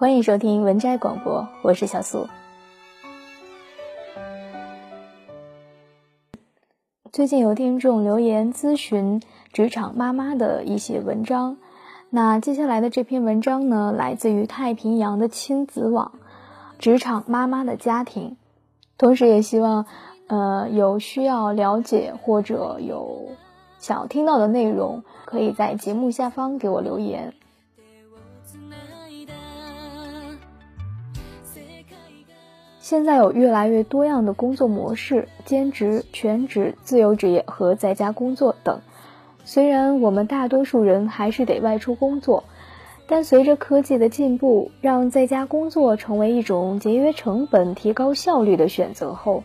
欢迎收听文摘广播，我是小苏。最近有听众留言咨询职场妈妈的一些文章，那接下来的这篇文章呢，来自于太平洋的亲子网，职场妈妈的家庭，同时也希望，呃，有需要了解或者有想要听到的内容，可以在节目下方给我留言。现在有越来越多样的工作模式，兼职、全职、自由职业和在家工作等。虽然我们大多数人还是得外出工作，但随着科技的进步，让在家工作成为一种节约成本、提高效率的选择后，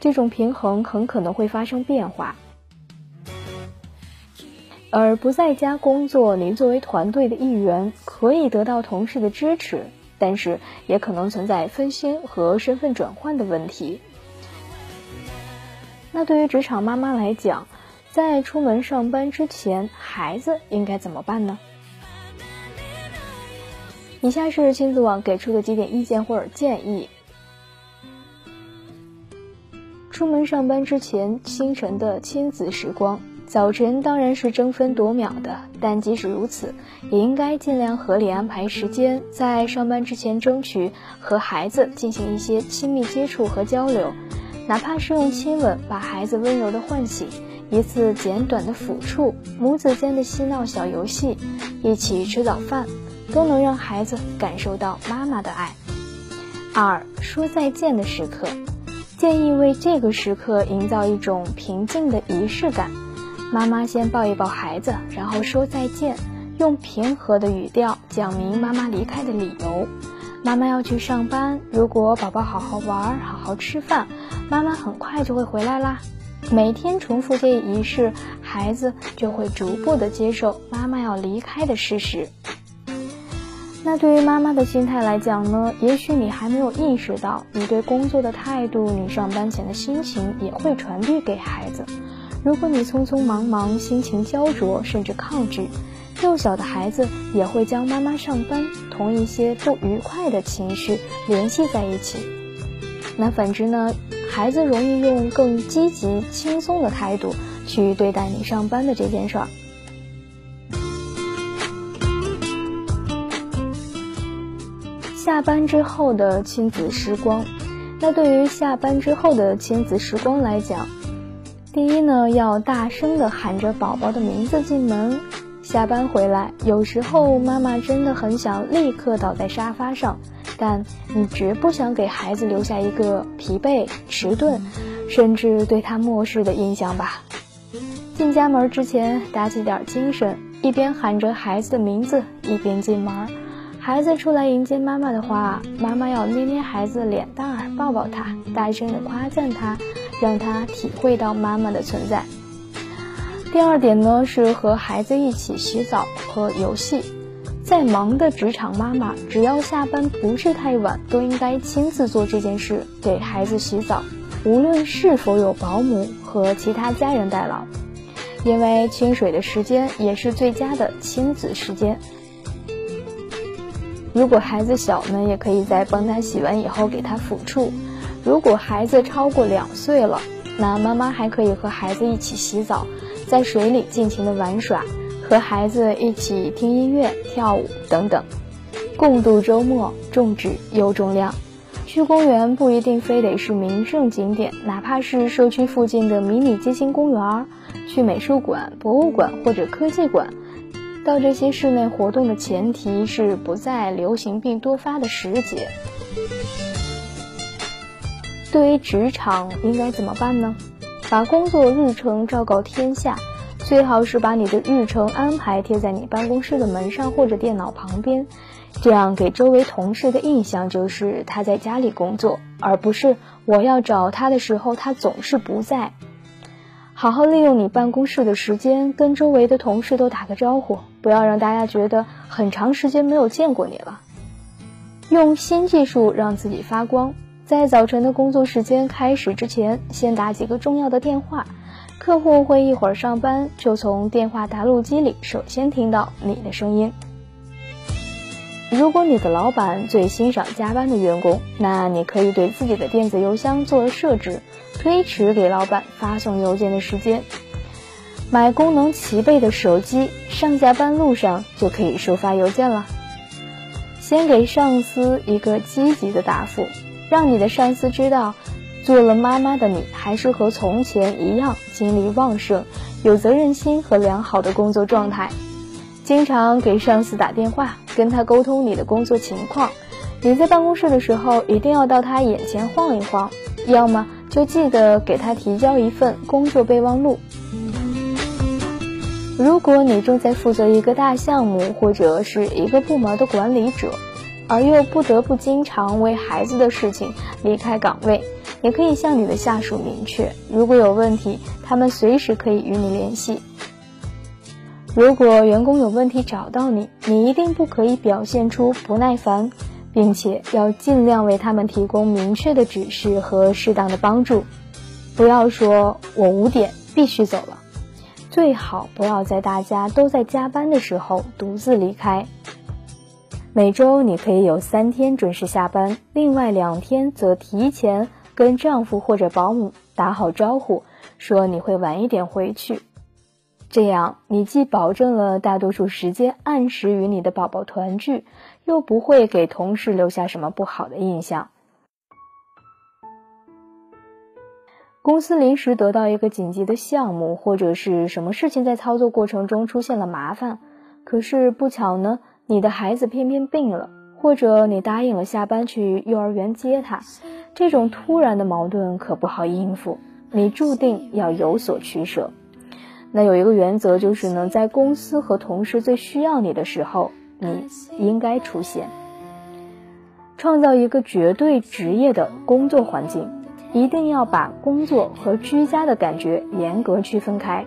这种平衡很可能会发生变化。而不在家工作，您作为团队的一员，可以得到同事的支持。但是也可能存在分心和身份转换的问题。那对于职场妈妈来讲，在出门上班之前，孩子应该怎么办呢？以下是亲子网给出的几点意见或者建议。出门上班之前，清晨的亲子时光。早晨当然是争分夺秒的，但即使如此，也应该尽量合理安排时间，在上班之前争取和孩子进行一些亲密接触和交流，哪怕是用亲吻把孩子温柔的唤醒，一次简短的抚触，母子间的嬉闹小游戏，一起吃早饭，都能让孩子感受到妈妈的爱。二说再见的时刻，建议为这个时刻营造一种平静的仪式感。妈妈先抱一抱孩子，然后说再见，用平和的语调讲明妈妈离开的理由。妈妈要去上班，如果宝宝好好玩、好好吃饭，妈妈很快就会回来啦。每天重复这一仪式，孩子就会逐步的接受妈妈要离开的事实。那对于妈妈的心态来讲呢？也许你还没有意识到，你对工作的态度，你上班前的心情也会传递给孩子。如果你匆匆忙忙、心情焦灼，甚至抗拒，幼小的孩子也会将妈妈上班同一些不愉快的情绪联系在一起。那反之呢？孩子容易用更积极、轻松的态度去对待你上班的这件事儿。下班之后的亲子时光，那对于下班之后的亲子时光来讲。第一呢，要大声的喊着宝宝的名字进门。下班回来，有时候妈妈真的很想立刻倒在沙发上，但你绝不想给孩子留下一个疲惫、迟钝，甚至对他漠视的印象吧。进家门之前打起点精神，一边喊着孩子的名字，一边进门。孩子出来迎接妈妈的话，妈妈要捏捏孩子的脸蛋儿，抱抱他，大声的夸赞他。让他体会到妈妈的存在。第二点呢，是和孩子一起洗澡和游戏。再忙的职场妈妈，只要下班不是太晚，都应该亲自做这件事，给孩子洗澡。无论是否有保姆和其他家人代劳，因为清水的时间也是最佳的亲子时间。如果孩子小呢，也可以在帮他洗完以后给他抚触。如果孩子超过两岁了，那妈妈还可以和孩子一起洗澡，在水里尽情的玩耍，和孩子一起听音乐、跳舞等等，共度周末，重质又重量。去公园不一定非得是名胜景点，哪怕是社区附近的迷你街心公园，去美术馆、博物馆或者科技馆，到这些室内活动的前提是不在流行病多发的时节。对于职场应该怎么办呢？把工作日程昭告天下，最好是把你的日程安排贴在你办公室的门上或者电脑旁边，这样给周围同事的印象就是他在家里工作，而不是我要找他的时候他总是不在。好好利用你办公室的时间，跟周围的同事都打个招呼，不要让大家觉得很长时间没有见过你了。用新技术让自己发光。在早晨的工作时间开始之前，先打几个重要的电话。客户会一会儿上班，就从电话答录机里首先听到你的声音。如果你的老板最欣赏加班的员工，那你可以对自己的电子邮箱做了设置，推迟给老板发送邮件的时间。买功能齐备的手机，上下班路上就可以收发邮件了。先给上司一个积极的答复，让你的上司知道，做了妈妈的你还是和从前一样精力旺盛、有责任心和良好的工作状态。经常给上司打电话，跟他沟通你的工作情况。你在办公室的时候，一定要到他眼前晃一晃，要么就记得给他提交一份工作备忘录。如果你正在负责一个大项目，或者是一个部门的管理者，而又不得不经常为孩子的事情离开岗位，也可以向你的下属明确，如果有问题，他们随时可以与你联系。如果员工有问题找到你，你一定不可以表现出不耐烦，并且要尽量为他们提供明确的指示和适当的帮助。不要说“我五点必须走了”，最好不要在大家都在加班的时候独自离开。每周你可以有三天准时下班，另外两天则提前跟丈夫或者保姆打好招呼，说你会晚一点回去。这样，你既保证了大多数时间按时与你的宝宝团聚，又不会给同事留下什么不好的印象。公司临时得到一个紧急的项目，或者是什么事情在操作过程中出现了麻烦，可是不巧呢，你的孩子偏偏病了，或者你答应了下班去幼儿园接他，这种突然的矛盾可不好应付，你注定要有所取舍。那有一个原则就是呢，在公司和同事最需要你的时候，你应该出现。创造一个绝对职业的工作环境，一定要把工作和居家的感觉严格区分开。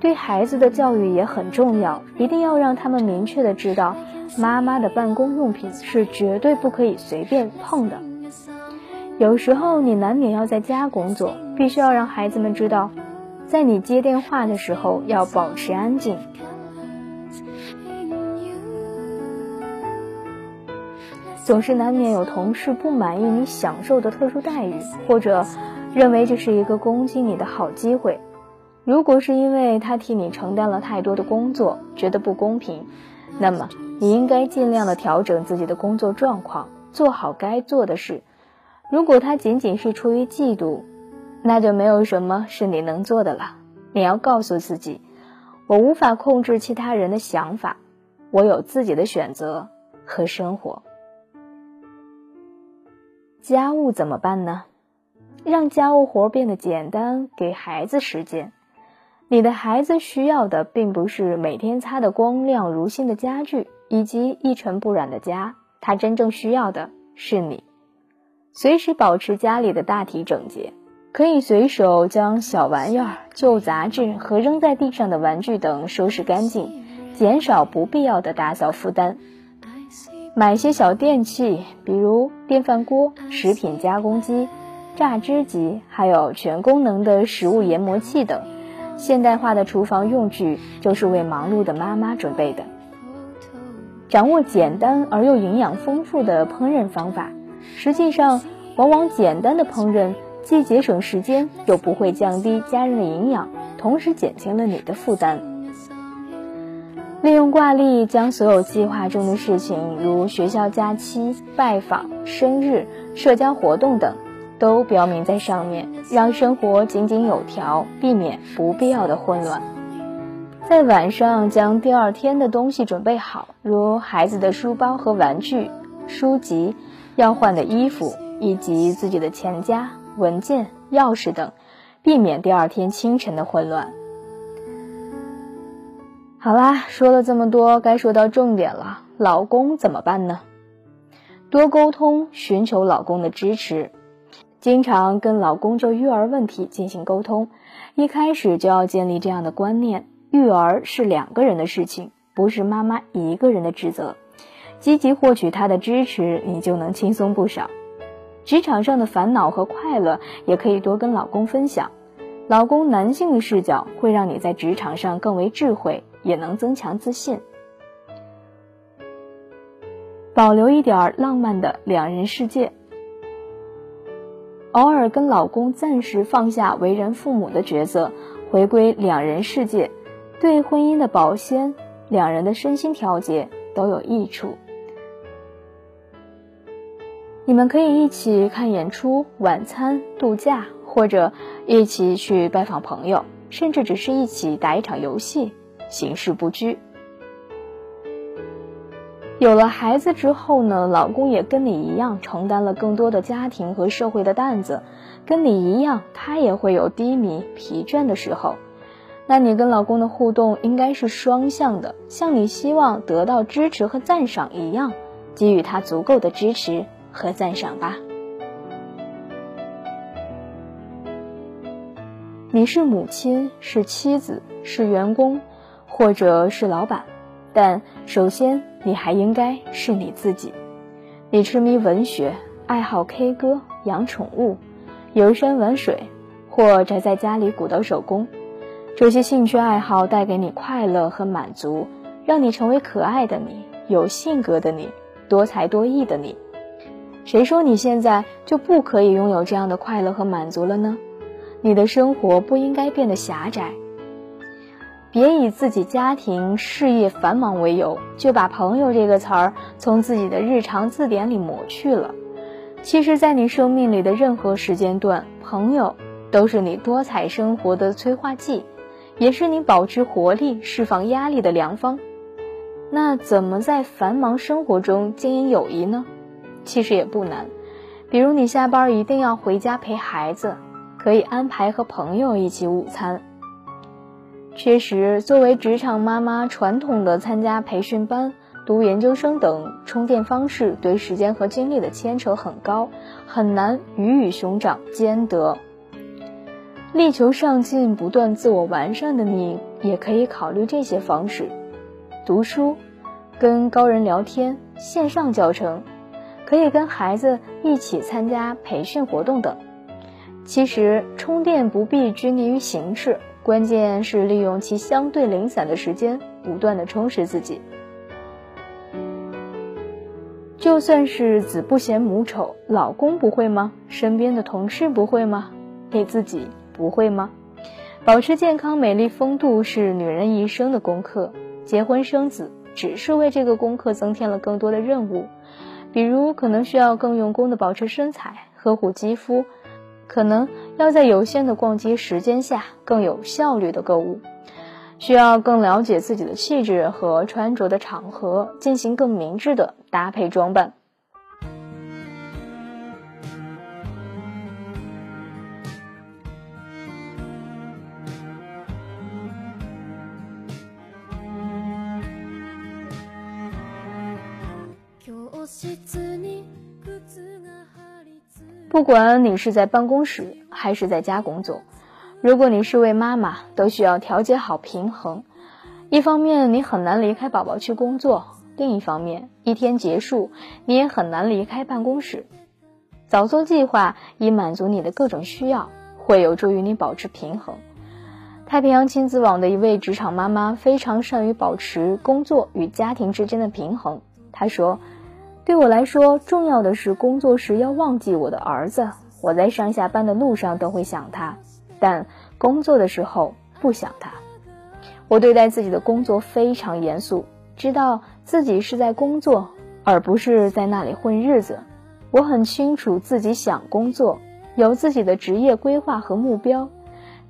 对孩子的教育也很重要，一定要让他们明确的知道，妈妈的办公用品是绝对不可以随便碰的。有时候你难免要在家工作，必须要让孩子们知道。在你接电话的时候要保持安静。总是难免有同事不满意你享受的特殊待遇，或者认为这是一个攻击你的好机会。如果是因为他替你承担了太多的工作，觉得不公平，那么你应该尽量的调整自己的工作状况，做好该做的事。如果他仅仅是出于嫉妒，那就没有什么是你能做的了。你要告诉自己，我无法控制其他人的想法，我有自己的选择和生活。家务怎么办呢？让家务活变得简单，给孩子时间。你的孩子需要的并不是每天擦得光亮如新的家具以及一尘不染的家，他真正需要的是你，随时保持家里的大体整洁。可以随手将小玩意儿、旧杂志和扔在地上的玩具等收拾干净，减少不必要的打扫负担。买些小电器，比如电饭锅、食品加工机、榨汁机，还有全功能的食物研磨器等现代化的厨房用具，就是为忙碌的妈妈准备的。掌握简单而又营养丰富的烹饪方法，实际上往往简单的烹饪。既节省时间，又不会降低家人的营养，同时减轻了你的负担。利用挂历，将所有计划中的事情，如学校假期、拜访、生日、社交活动等，都标明在上面，让生活井井有条，避免不必要的混乱。在晚上，将第二天的东西准备好，如孩子的书包和玩具、书籍、要换的衣服，以及自己的钱夹。文件、钥匙等，避免第二天清晨的混乱。好啦，说了这么多，该说到重点了。老公怎么办呢？多沟通，寻求老公的支持，经常跟老公就育儿问题进行沟通。一开始就要建立这样的观念：育儿是两个人的事情，不是妈妈一个人的职责。积极获取他的支持，你就能轻松不少。职场上的烦恼和快乐也可以多跟老公分享，老公男性的视角会让你在职场上更为智慧，也能增强自信。保留一点浪漫的两人世界。偶尔跟老公暂时放下为人父母的角色，回归两人世界，对婚姻的保鲜、两人的身心调节都有益处。你们可以一起看演出、晚餐、度假，或者一起去拜访朋友，甚至只是一起打一场游戏，形式不拘。有了孩子之后呢，老公也跟你一样承担了更多的家庭和社会的担子，跟你一样，他也会有低迷、疲倦的时候。那你跟老公的互动应该是双向的，像你希望得到支持和赞赏一样，给予他足够的支持和赞赏吧。你是母亲，是妻子，是员工，或者是老板。但首先，你还应该是你自己。你痴迷文学，爱好 K 歌，养宠物，游山玩水，或宅在家里鼓捣手工。这些兴趣爱好带给你快乐和满足，让你成为可爱的你，有性格的你，多才多艺的你。谁说你现在就不可以拥有这样的快乐和满足了呢？你的生活不应该变得狭窄。别以自己家庭事业繁忙为由，就把“朋友”这个词儿从自己的日常字典里抹去了。其实，在你生命里的任何时间段，朋友都是你多彩生活的催化剂，也是你保持活力、释放压力的良方。那怎么在繁忙生活中经营友谊呢？其实也不难，比如你下班一定要回家陪孩子，可以安排和朋友一起午餐。确实，作为职场妈妈，传统的参加培训班、读研究生等充电方式，对时间和精力的牵扯很高，很难鱼与熊掌兼得。力求上进、不断自我完善的你，也可以考虑这些方式：读书、跟高人聊天、线上教程，可以跟孩子一起参加培训活动等。其实，充电不必拘泥于形式。关键是利用其相对零散的时间，不断的充实自己。就算是子不嫌母丑，老公不会吗？身边的同事不会吗？给自己不会吗？保持健康、美丽、风度是女人一生的功课。结婚生子只是为这个功课增添了更多的任务，比如可能需要更用功的保持身材、呵护肌肤。可能要在有限的逛街时间下更有效率的购物，需要更了解自己的气质和穿着的场合，进行更明智的搭配装扮。不管你是在办公室还是在家工作，如果你是位妈妈，都需要调节好平衡。一方面你很难离开宝宝去工作，另一方面一天结束你也很难离开办公室。早做计划以满足你的各种需要，会有助于你保持平衡。太平洋亲子网的一位职场妈妈非常善于保持工作与家庭之间的平衡。她说。对我来说，重要的是工作时要忘记我的儿子。我在上下班的路上都会想他，但工作的时候不想他。我对待自己的工作非常严肃，知道自己是在工作，而不是在那里混日子。我很清楚自己想工作，有自己的职业规划和目标。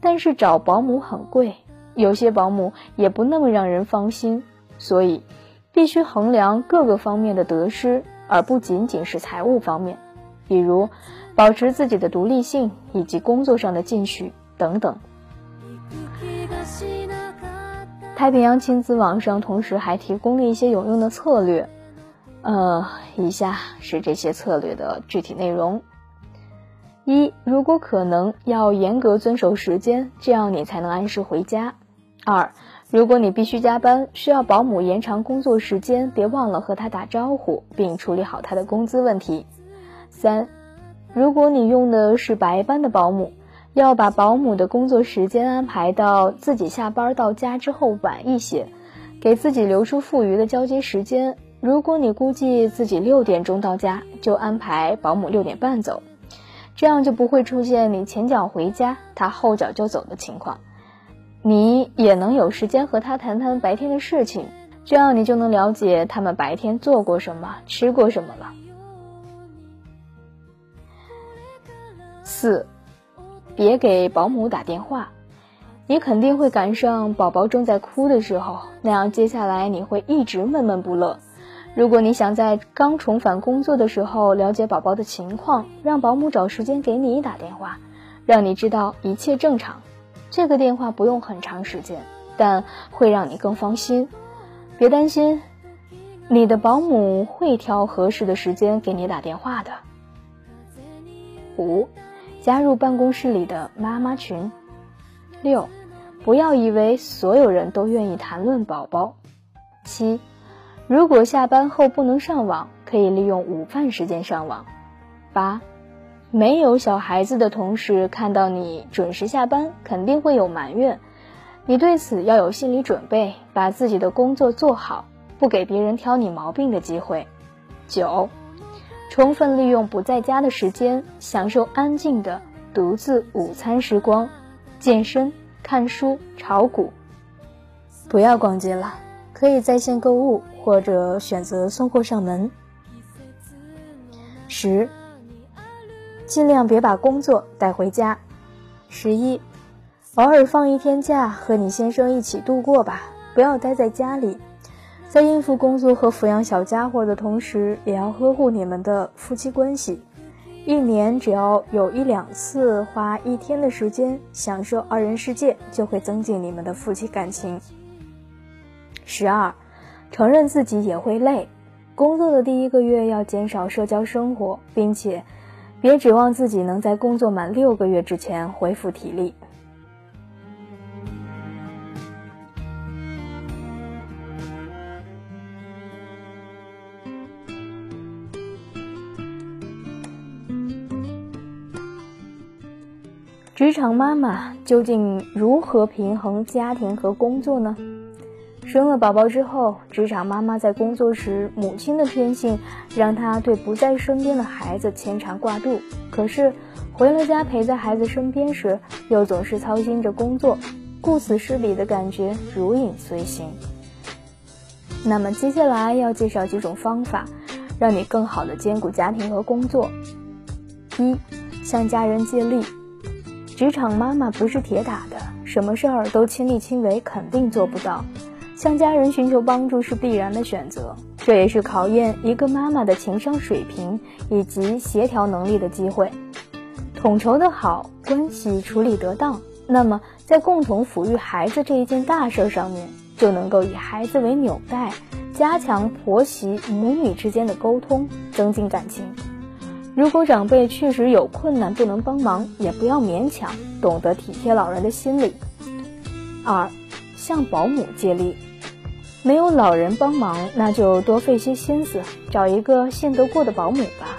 但是找保姆很贵，有些保姆也不那么让人放心，所以。必须衡量各个方面的得失，而不仅仅是财务方面，比如保持自己的独立性以及工作上的进取等等。太平洋亲子网上同时还提供了一些有用的策略，呃，以下是这些策略的具体内容：一，如果可能，要严格遵守时间，这样你才能按时回家；二。如果你必须加班，需要保姆延长工作时间，别忘了和他打招呼，并处理好他的工资问题。三，如果你用的是白班的保姆，要把保姆的工作时间安排到自己下班到家之后晚一些，给自己留出富余的交接时间。如果你估计自己六点钟到家，就安排保姆六点半走，这样就不会出现你前脚回家，他后脚就走的情况。你也能有时间和他谈谈白天的事情，这样你就能了解他们白天做过什么，吃过什么了。四，别给保姆打电话，你肯定会赶上宝宝正在哭的时候，那样接下来你会一直闷闷不乐。如果你想在刚重返工作的时候了解宝宝的情况，让保姆找时间给你打电话，让你知道一切正常。这个电话不用很长时间，但会让你更放心。别担心，你的保姆会挑合适的时间给你打电话的。五，加入办公室里的妈妈群。六，不要以为所有人都愿意谈论宝宝。七，如果下班后不能上网，可以利用午饭时间上网。八。没有小孩子的同事看到你准时下班，肯定会有埋怨。你对此要有心理准备，把自己的工作做好，不给别人挑你毛病的机会。九，充分利用不在家的时间，享受安静的独自午餐时光，健身、看书、炒股。不要逛街了，可以在线购物或者选择送货上门。十。尽量别把工作带回家。十一，偶尔放一天假，和你先生一起度过吧，不要待在家里。在应付工作和抚养小家伙的同时，也要呵护你们的夫妻关系。一年只要有一两次花一天的时间享受二人世界，就会增进你们的夫妻感情。十二，承认自己也会累，工作的第一个月要减少社交生活，并且。别指望自己能在工作满六个月之前恢复体力。职场妈妈究竟如何平衡家庭和工作呢？生了宝宝之后，职场妈妈在工作时，母亲的天性让她对不在身边的孩子牵肠挂肚；可是回了家陪在孩子身边时，又总是操心着工作，顾此失彼的感觉如影随形。那么接下来要介绍几种方法，让你更好的兼顾家庭和工作。一，向家人借力。职场妈妈不是铁打的，什么事儿都亲力亲为，肯定做不到。向家人寻求帮助是必然的选择，这也是考验一个妈妈的情商水平以及协调能力的机会。统筹的好，关系处理得当，那么在共同抚育孩子这一件大事上面，就能够以孩子为纽带，加强婆媳母女之间的沟通，增进感情。如果长辈确实有困难不能帮忙，也不要勉强，懂得体贴老人的心理。二。向保姆借力，没有老人帮忙，那就多费些心思，找一个信得过的保姆吧。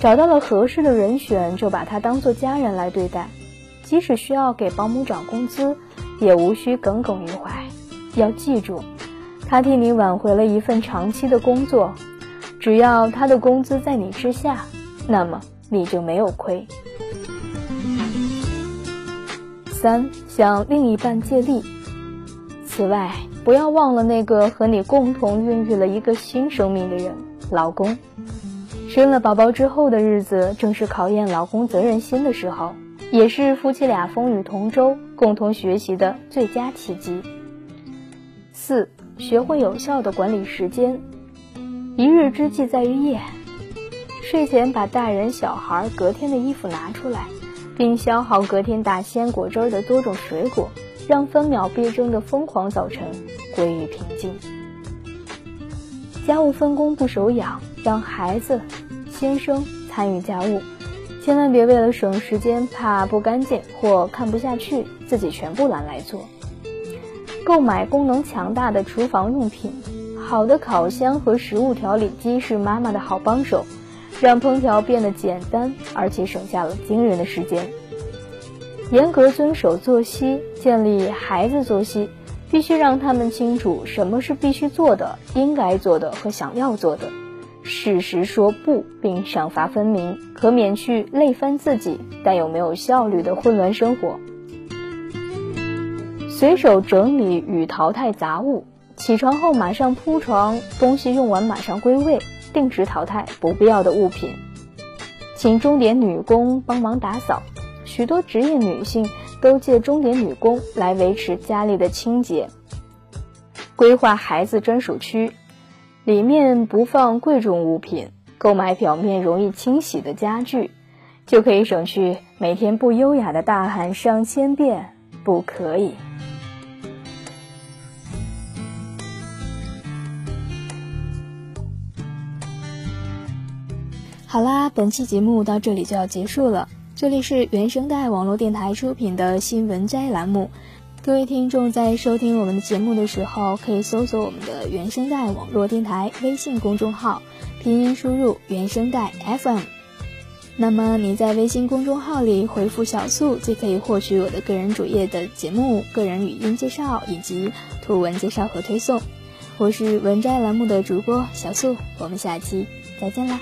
找到了合适的人选，就把他当做家人来对待。即使需要给保姆涨工资，也无需耿耿于怀。要记住，他替你挽回了一份长期的工作，只要他的工资在你之下，那么你就没有亏。三，向另一半借力。此外，不要忘了那个和你共同孕育了一个新生命的人——老公。生了宝宝之后的日子，正是考验老公责任心的时候，也是夫妻俩风雨同舟、共同学习的最佳契机。四，学会有效的管理时间。一日之计在于夜，睡前把大人小孩隔天的衣服拿出来，并消耗隔天打鲜果汁的多种水果。让分秒必争的疯狂早晨归于平静。家务分工不手痒，让孩子、先生参与家务，千万别为了省时间，怕不干净或看不下去，自己全部揽来做。购买功能强大的厨房用品，好的烤箱和食物调理机是妈妈的好帮手，让烹调变得简单，而且省下了惊人的时间。严格遵守作息，建立孩子作息，必须让他们清楚什么是必须做的、应该做的和想要做的，适时说不，并赏罚分明，可免去累翻自己但又没有效率的混乱生活。随手整理与淘汰杂物，起床后马上铺床，东西用完马上归位，定时淘汰不必要的物品。请钟点女工帮忙打扫，许多职业女性。都借钟点女工来维持家里的清洁。规划孩子专属区，里面不放贵重物品，购买表面容易清洗的家具，就可以省去每天不优雅的大喊上千遍“不可以”。好啦，本期节目到这里就要结束了。这里是原声带网络电台出品的新闻摘栏目，各位听众在收听我们的节目的时候，可以搜索我们的原声带网络电台微信公众号，拼音输入原声带 FM。那么你在微信公众号里回复“小素”，就可以获取我的个人主页的节目、个人语音介绍以及图文介绍和推送。我是文摘栏目的主播小素，我们下期再见啦。